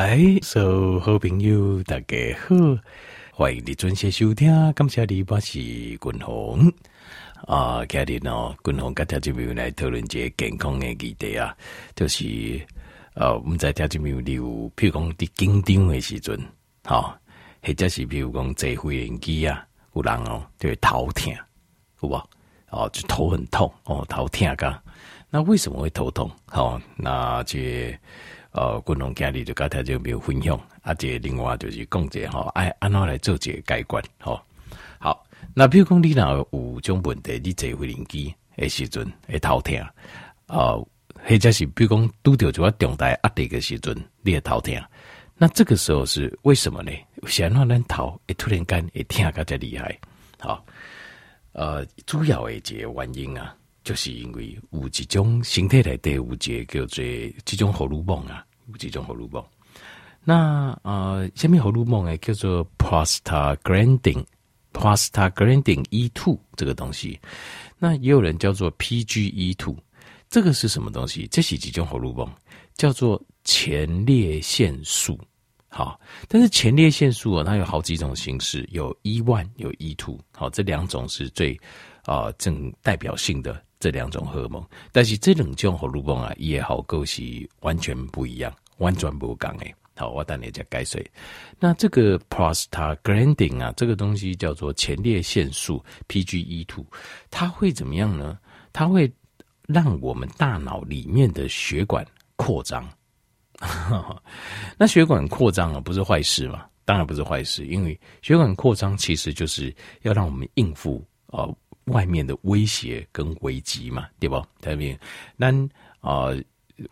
来，所有好朋友大家好，欢迎你准时收听。感谢你，我是君鸿啊。今日呢，君鸿跟条金朋友来讨论一个健康的议题啊，就是呃，我们在条金朋友有，譬如讲在紧张的时阵，好，或者是譬如讲坐飞轮机啊，有人哦就会头痛，有无？哦，就头很痛哦，头痛噶。那为什么会头痛？好，那这。呃，共同家里就刚才就没有分享，啊，这另外就是讲者吼，哎，安怎来做这个改观吼。好，那比如讲你若有种问题，你坐飞轮机的时阵会头疼，啊，或者是比如讲拄到就要重大压力的时阵，你会头疼，那这个时候是为什么呢？想让咱头会突然间会痛个这厉害，好，呃，主要的一个原因啊。就是因为有一种身体内底有一个叫做这种荷尔蒙啊，有这种荷尔蒙。那呃，什么荷尔蒙呢？叫做 prostaglandin，prostaglandin E Two 这个东西。那也有人叫做 PG E Two，这个是什么东西？这是几种荷尔蒙，叫做前列腺素。好，但是前列腺素啊，它有好几种形式，有 E One 有 E2。好，这两种是最啊、正代表性的。这两种荷尔蒙，但是这两种荷尔蒙啊，也好构是完全不一样，完全不同诶。好，我等你再解释。那这个 prostaglandin 啊，这个东西叫做前列腺素 PGE2，它会怎么样呢？它会让我们大脑里面的血管扩张。那血管扩张啊，不是坏事嘛？当然不是坏事，因为血管扩张其实就是要让我们应付啊。外面的威胁跟危机嘛，对不？特别，那啊、呃，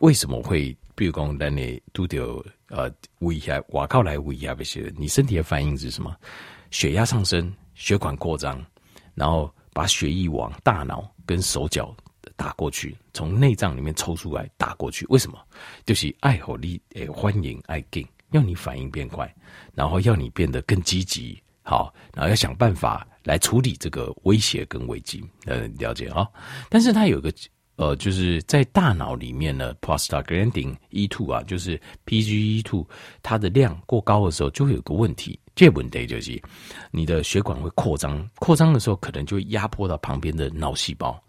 为什么会比如讲，让你都得呃威胁，外靠来威胁这些？你身体的反应是什么？血压上升，血管扩张，然后把血液往大脑跟手脚打过去，从内脏里面抽出来打过去。为什么？就是爱好你诶，欢迎爱给，要你反应变快，然后要你变得更积极。好，然后要想办法来处理这个威胁跟危机，呃，了解啊。但是它有个呃，就是在大脑里面呢，prostaglandin e two 啊，就是 PGE two，它的量过高的时候，就会有个问题。这个问题就是你的血管会扩张，扩张的时候可能就会压迫到旁边的脑细胞，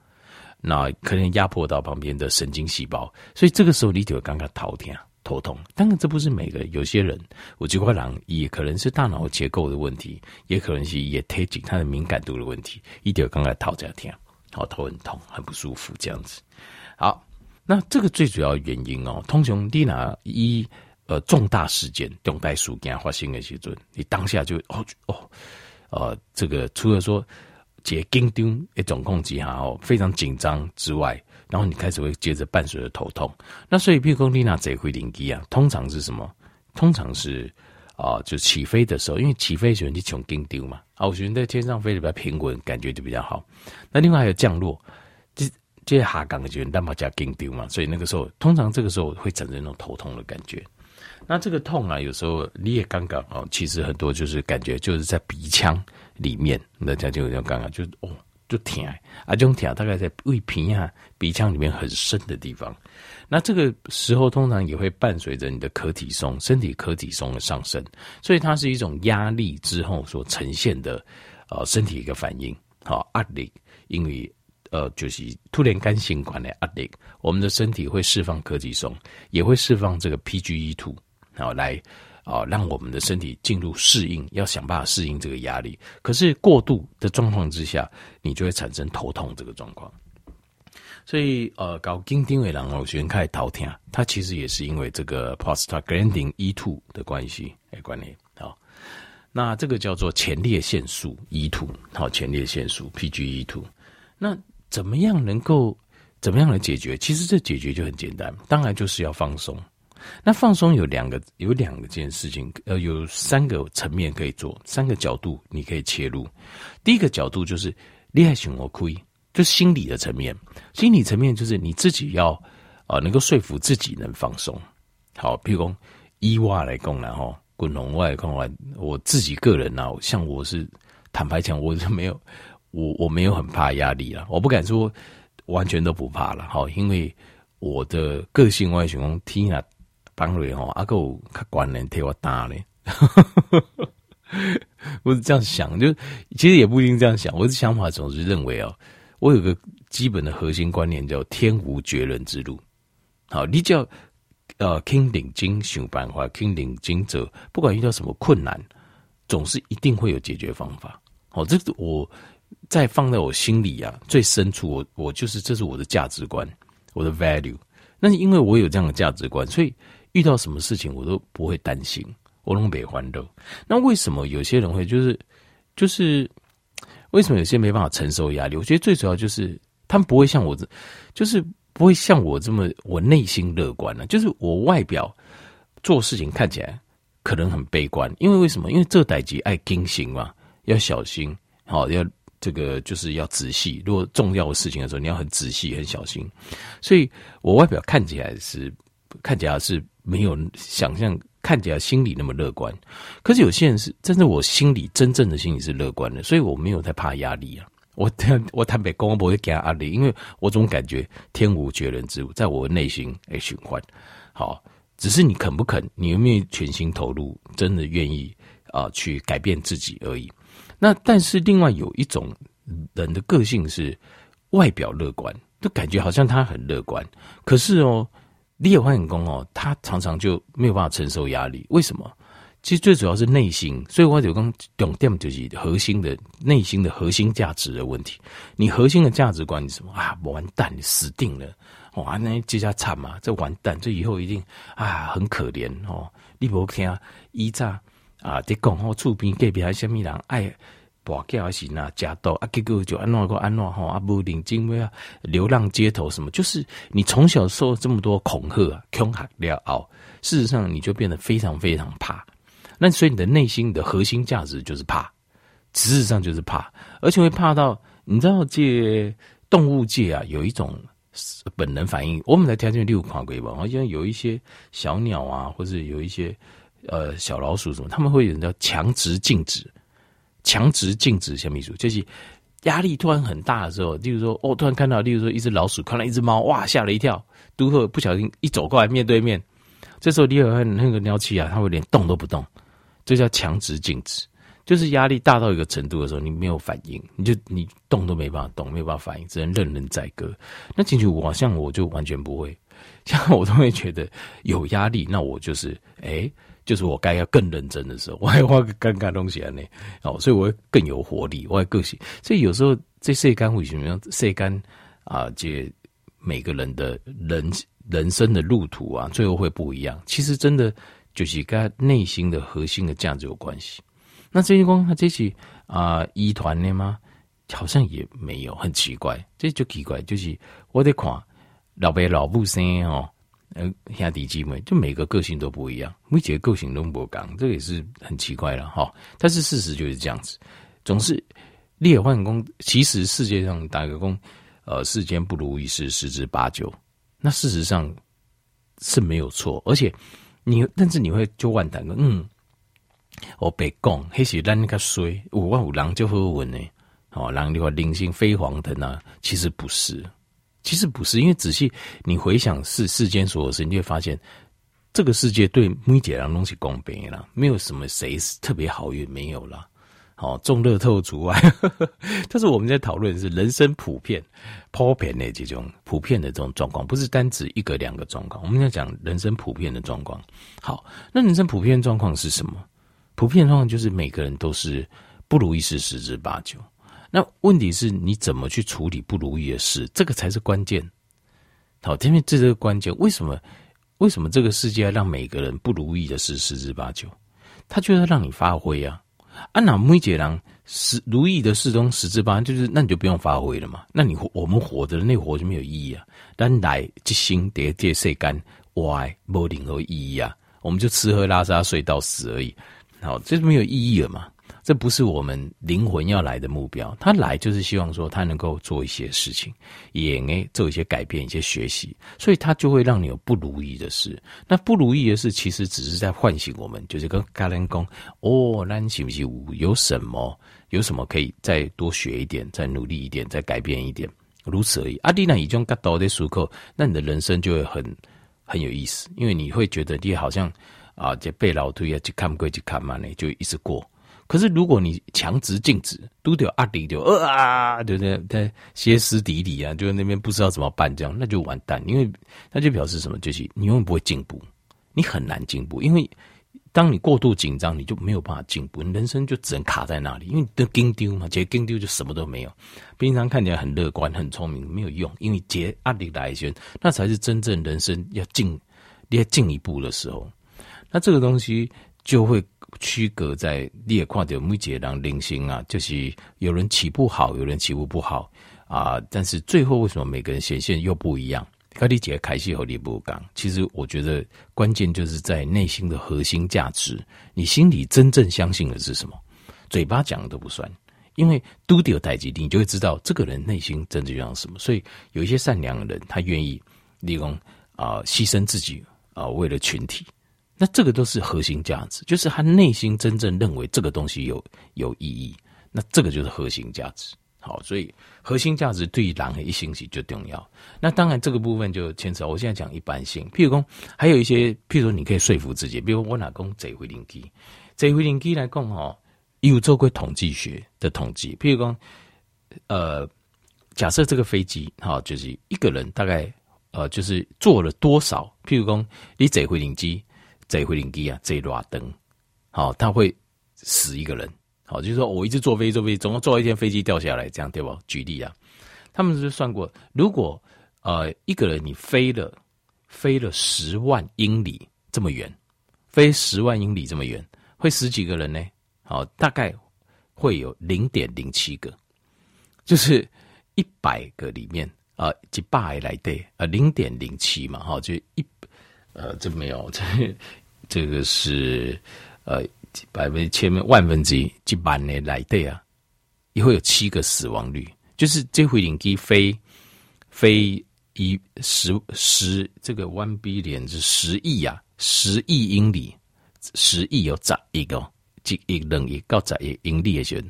那可能压迫到旁边的神经细胞，所以这个时候你就会刚刚头痛。头痛，当然这不是每个，有些人，我这块人也可能是大脑结构的问题，也可能是也推进它的敏感度的问题。一点刚才头在听，好头很痛，很不舒服这样子。好，那这个最主要原因哦，通常你拿一呃重大事件、重大事件发生的时候，你当下就哦哦呃这个除了说解紧张一种控制哈哦非常紧张之外。然后你开始会接着伴随着头痛，那所以譬如说你拿这回灵机啊，通常是什么？通常是啊、就起飞的时候，因为起飞的时候你从紧丢嘛，啊，我觉得在天上飞得比较平稳，感觉就比较好。那另外还有降落，这这些下港的时候，那么加紧丢嘛，所以那个时候通常这个时候会产生那种头痛的感觉。那这个痛啊，有时候你也刚刚哦，其实很多就是感觉就是在鼻腔里面，那这样就有点刚刚就哦。就疼啊，这种疼大概在胃皮啊、鼻腔里面很深的地方。那这个时候通常也会伴随着你的可体松、身体可体松的上升，所以它是一种压力之后所呈现的呃身体一个反应。好，压力，因为呃就是突然间心管的压力，我们的身体会释放可体松，也会释放这个 P G E two，好来。啊，让我们的身体进入适应，要想办法适应这个压力。可是过度的状况之下，你就会产生头痛这个状况。所以，呃，搞紧张的人哦，喜欢开始头痛，它其实也是因为这个 prostaglandin E2 的关系来关联。好，那这个叫做前列腺素 E two，好，前列腺素 PGE two。那怎么样能够怎么样来解决？其实这解决就很简单，当然就是要放松。那放松有两个，有两件事情，呃，有三个层面可以做，三个角度你可以切入。第一个角度就是厉害熊我亏，就心理的层面。心理层面就是你自己要啊、呃，能够说服自己能放松。好，譬如说以我来讲然后滚龙外来讲，我自己个人啊，像我是坦白讲，我是没有，我我没有很怕压力啦，我不敢说完全都不怕了。好，因为我的个性外形，听啊。帮瑞吼，阿够他管人替我打嘞。我是这样想，就其实也不一定这样想。我的想法总是认为哦，我有个基本的核心观念叫“天无绝人之路”。好，你叫呃，倾顶金想办法，倾顶金者，不管遇到什么困难，总是一定会有解决方法。好，这个我在放在我心里啊，最深处我，我我就是这是我的价值观，我的 value。那是因为我有这样的价值观，所以遇到什么事情我都不会担心。我拢袂烦恼。那为什么有些人会就是就是为什么有些没办法承受压力？我觉得最主要就是他们不会像我这，就是不会像我这么我内心乐观呢、就是我外表做事情看起来可能很悲观，因为为什么？因为这代志爱惊醒嘛，要小心，好要这个就是要仔细。如果重要的事情的时候，你要很仔细、很小心。所以我外表看起来是看起来是没有想象。看起来心里那么乐观，可是有些人是真的，我心里真正的心里是乐观的，所以我没有太怕压力啊。我我坦白讲，我不会给他压力，因为我总感觉天无绝人之路，在我内心诶循环。好，只是你肯不肯，你有没有全心投入，真的愿意啊、去改变自己而已。那但是另外有一种人的个性是外表乐观，就感觉好像他很乐观，可是哦。你也换工哦，他常常就没有办法承受压力。为什么？其实最主要是内心。所以我就讲重点就是核心的内心的核心价值的问题。你核心的价值观是什么啊？完蛋，你死定了！哇，那这下惨嘛，这完蛋，这以后一定啊很可怜哦。你不听依诈啊，你讲哦厝边隔壁还什么人爱。跋筊还是那假刀啊，结果就安怎个安怎吼啊，不领金为啊，流浪街头什么，就是你从小受这么多恐吓啊，恐吓了后，事实上你就变得非常非常怕。那所以你的内心的核心价值就是怕，事实上就是怕，而且会怕到你知道，这动物界啊有一种本能反应。我们来条件六款规吧，好像有一些小鸟啊，或者有一些呃小老鼠什么，他们会有人叫强直静止。强直静止，小秘书就是压力突然很大的时候，例如说，哦，突然看到，例如说一只老鼠，看到一只猫，哇，吓了一跳，都会不小心一走过来面对面，这时候你有那个尿气啊，它会连动都不动，这叫强直静止，就是压力大到一个程度的时候，你没有反应，你就你动都没办法动，没有办法反应，只能任人宰割。那进去我像我就完全不会，像我都会觉得有压力，那我就是哎。就是我该要更认真的时候，我还画个尴尬东西啊呢，哦，所以我会更有活力，我还更喜。所以有时候这世间为什么样？世间啊，这每个人的人人生的路途啊，最后会不一样。其实真的就是跟内心的核心的价值有关系。那这些光他这些啊，一团的吗？好像也没有，很奇怪。这就奇怪，就是我得看老爸老母生哦。呃，兄弟姐妹，就每个个性都不一样，每几个个性都不一样，这个也是很奇怪了哈。但是事实就是这样子，总是列换工。其实世界上打个工，呃，世间不如意事十之八九。那事实上是没有错，而且你，但是你会就万谈个，嗯，我别讲，那是咱个衰，有万有人就好运呢。哦，人你话灵性飞黄腾啊，其实不是。其实不是，因为仔细你回想世世间所有事，你就会发现这个世界对每个人都是公平的，没有什么谁是特别好运，没有了。好，中乐透除外。但是我们在讨论是人生普遍、普遍的这种普遍的这种状况，不是单指一个两个状况。我们要讲人生普遍的状况。好，那人生普遍状况是什么？普遍状况就是每个人都是不如意事十之八九。那问题是你怎么去处理不如意的事，这个才是关键。好，因为这是关键。为什么？为什么这个世界让每个人不如意的事十之八九？他就要让你发挥啊！啊，那每个人十如意的事中十之八，就是那你就不用发挥了嘛？那你我们活着那活就没有意义啊！但来即心得借世间，歪没任何意义啊！我们就吃喝拉撒睡到死而已。好，这是没有意义了嘛？这不是我们灵魂要来的目标，他来就是希望说他能够做一些事情，也诶做一些改变、一些学习，所以他就会让你有不如意的事。那不如意的事其实只是在唤醒我们，就是跟嘎人讲哦，那你是不是有什么有什么可以再多学一点、再努力一点、再改变一点，如此而已。阿弟呢，已经达到的时候，那你的人生就会很很有意思，因为你会觉得你好像啊，这背老推啊，去看归去看嘛，呢就一直过。可是如果你强直静止，都得阿迪就呃啊，对不对？在歇斯底里啊，就那边不知道怎么办，这样那就完蛋，因为那就表示什么？就是你永远不会进步，你很难进步，因为当你过度紧张，你就没有办法进步，你人生就只能卡在那里，因为你的紧张嘛，结紧张就什么都没有。平常看起来很乐观、很聪明，没有用，因为结阿迪来先，那才是真正人生要进要进一步的时候。那这个东西就会。区隔在你也看到每一个人人生啊，就是有人起步好，有人起步不好啊。但是最后为什么每个人显现又不一样？跟你姐开心和你不讲，其实我觉得关键就是在内心的核心价值，你心里真正相信的是什么？嘴巴讲的都不算，因为都得有代际，你就会知道这个人内心真正要什么。所以有一些善良的人，他愿意利用啊牺牲自己啊，为了群体。那这个都是核心价值，就是他内心真正认为这个东西有有意义，那这个就是核心价值。好，所以核心价值对于人的一星期最重要。那当然这个部分就牵扯，我现在讲一般性，譬如说还有一些，譬如说你可以说服自己，比如我老公坐飞轮机，坐飞轮机来讲哈，有做过统计学的统计，譬如说，呃，假设这个飞机哈，就是一个人大概呃，就是坐了多少，譬如说你坐飞轮机。这回零机啊，在拉登，好，他会死一个人，好，就是说我一直坐飞机，坐飞机，总共坐一天飞机掉下来，这样对吧？举例啊，他们是算过，如果呃一个人你飞了飞了十万英里这么远，飞十万英里这么远，会死几个人呢？好，大概会有零点零七个，就是一百个里面啊，几百来对啊，零点零七嘛，哈，就一。呃，这没有，这这个是呃百分千分万分之一，几百年来对啊，也会有七个死亡率。就是这回飞机飞飞一十十这个 one billion 是十亿啊，十亿英里，十亿有十亿个，几亿等于高十亿英里的时候，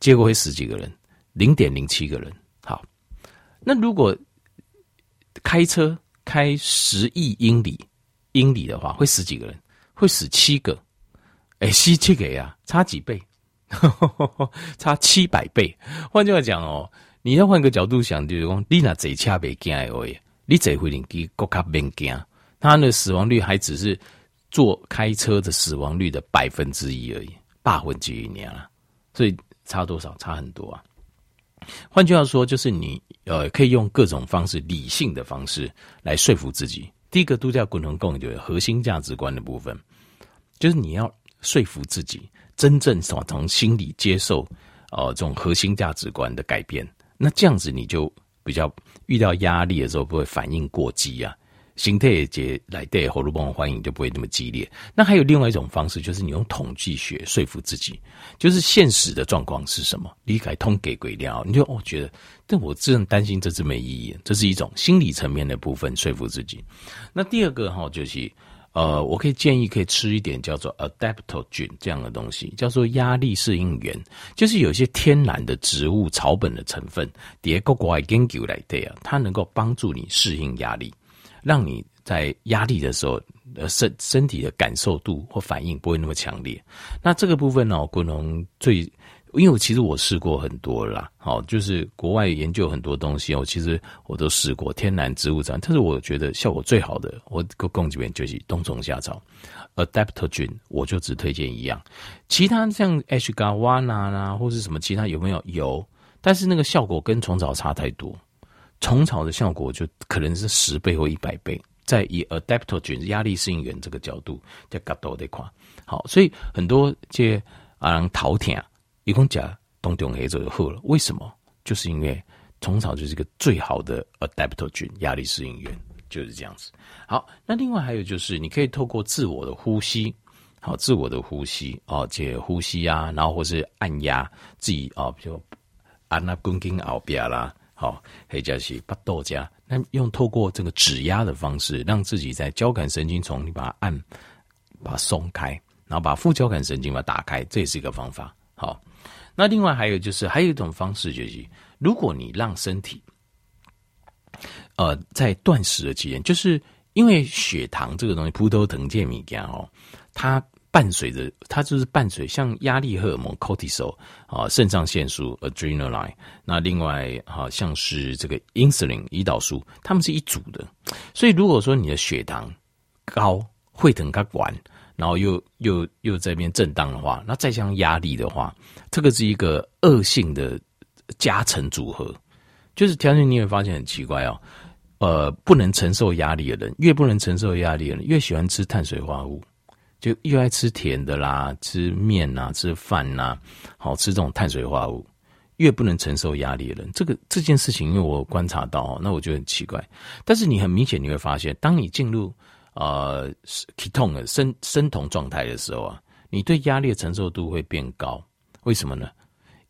结果会死几个人？零点零七个人。好，那如果开车？开十亿英里英里的话，会死几个人？会死七个。哎、欸，七七个呀，差几倍？差七百倍。换句话讲哦，你要换个角度想，就是说，你那贼车别惊哎，你这回零机国卡别惊，他的死亡率还只是坐开车的死亡率的百分之一而已，百分之一年了，所以差多少？差很多啊。换句话说，就是你呃，可以用各种方式，理性的方式来说服自己。第一个度假共同共就是核心价值观的部分，就是你要说服自己，真正从从心里接受、呃、这种核心价值观的改变。那这样子你就比较遇到压力的时候不会反应过激啊。心态节来对喉咙帮我欢迎就不会那么激烈。那还有另外一种方式，就是你用统计学说服自己，就是现实的状况是什么，离开通给鬼料，你就哦觉得，但我真的担心这是没意义。这是一种心理层面的部分说服自己。那第二个哈，就是呃，我可以建议可以吃一点叫做 adaptogen 这样的东西，叫做压力适应源，就是有一些天然的植物草本的成分，叠个国外研究来对啊，它能够帮助你适应压力。让你在压力的时候，呃，身身体的感受度或反应不会那么强烈。那这个部分呢，可能最，因为我其实我试过很多啦，好，就是国外研究很多东西，我其实我都试过天然植物这样，但是我觉得效果最好的，我供这边就是冬虫夏草，Adaptogen，我就只推荐一样，其他像 Ashwagandha 啦，或是什么其他有没有？有，但是那个效果跟虫草差太多。虫草的效果就可能是十倍或一百倍，在以 adaptogen 压力适应源这个角度在角度这块，好，所以很多这啊人头疼，一共讲冬虫黑就好了。为什么？就是因为虫草就是一个最好的 adaptogen 压力适应源，就是这样子。好，那另外还有就是你可以透过自我的呼吸，好，自我的呼吸哦，这呼吸啊，然后或是按压自己啊，比如按那颈颈后边啦。好，黑加西巴豆加，那用透过这个指压的方式，让自己在交感神经丛，你把它按，把它松开，然后把副交感神经把它打开，这也是一个方法。好，那另外还有就是，还有一种方式就是，如果你让身体，呃，在断食的期间，就是因为血糖这个东西，葡萄糖这物件哦，它伴随着它就是伴随像压力荷尔蒙 cortisol 啊，肾上腺素 adrenaline，那另外好像是这个 insulin 胰岛素，它们是一组的。所以如果说你的血糖高，会疼它管，然后又又又在边震荡的话，那再加上压力的话，这个是一个恶性的加成组合。就是条件你会发现很奇怪哦，呃，不能承受压力的人，越不能承受压力的人，越喜欢吃碳水化合物。就又爱吃甜的啦，吃面呐，吃饭呐，好吃这种碳水化合物，越不能承受压力的人，这个这件事情，因为我观察到，那我觉得很奇怪。但是你很明显你会发现，当你进入呃 ketone 的生生酮状态的时候啊，你对压力的承受度会变高。为什么呢？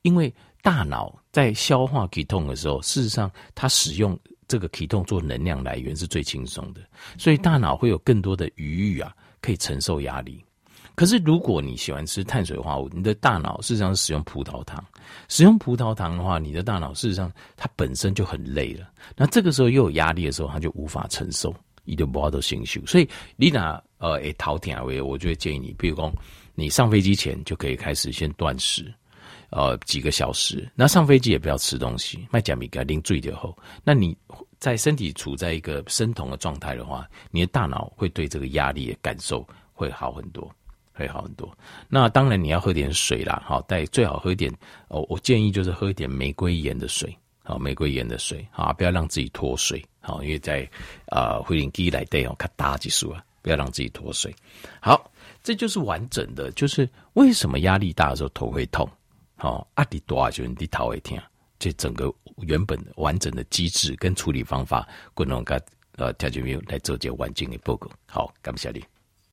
因为大脑在消化 ketone 的时候，事实上它使用这个 ketone 做能量来源是最轻松的，所以大脑会有更多的余裕啊。可以承受压力，可是如果你喜欢吃碳水化合物，你的大脑事实上是使用葡萄糖。使用葡萄糖的话，你的大脑事实上它本身就很累了。那这个时候又有压力的时候，它就无法承受，你就无法承受。所以你拿呃诶头疼为，我就会建议你，比如说你上飞机前就可以开始先断食，呃几个小时。那上飞机也不要吃东西，麦加米该啉醉点后，那你。在身体处在一个生酮的状态的话，你的大脑会对这个压力的感受会好很多，会好很多。那当然你要喝点水啦，好，但最好喝一点哦。我建议就是喝一点玫瑰盐的水，好，玫瑰盐的水，好，不要让自己脱水，好，因为在啊，会令机来对哦，看大几数啊，不要让自己脱水。好，这就是完整的，就是为什么压力大的时候头会痛，好，压力大就你头会痛。这整个原本完整的机制跟处理方法，共同跟呃调节员来做这完整的报告。好，感谢你。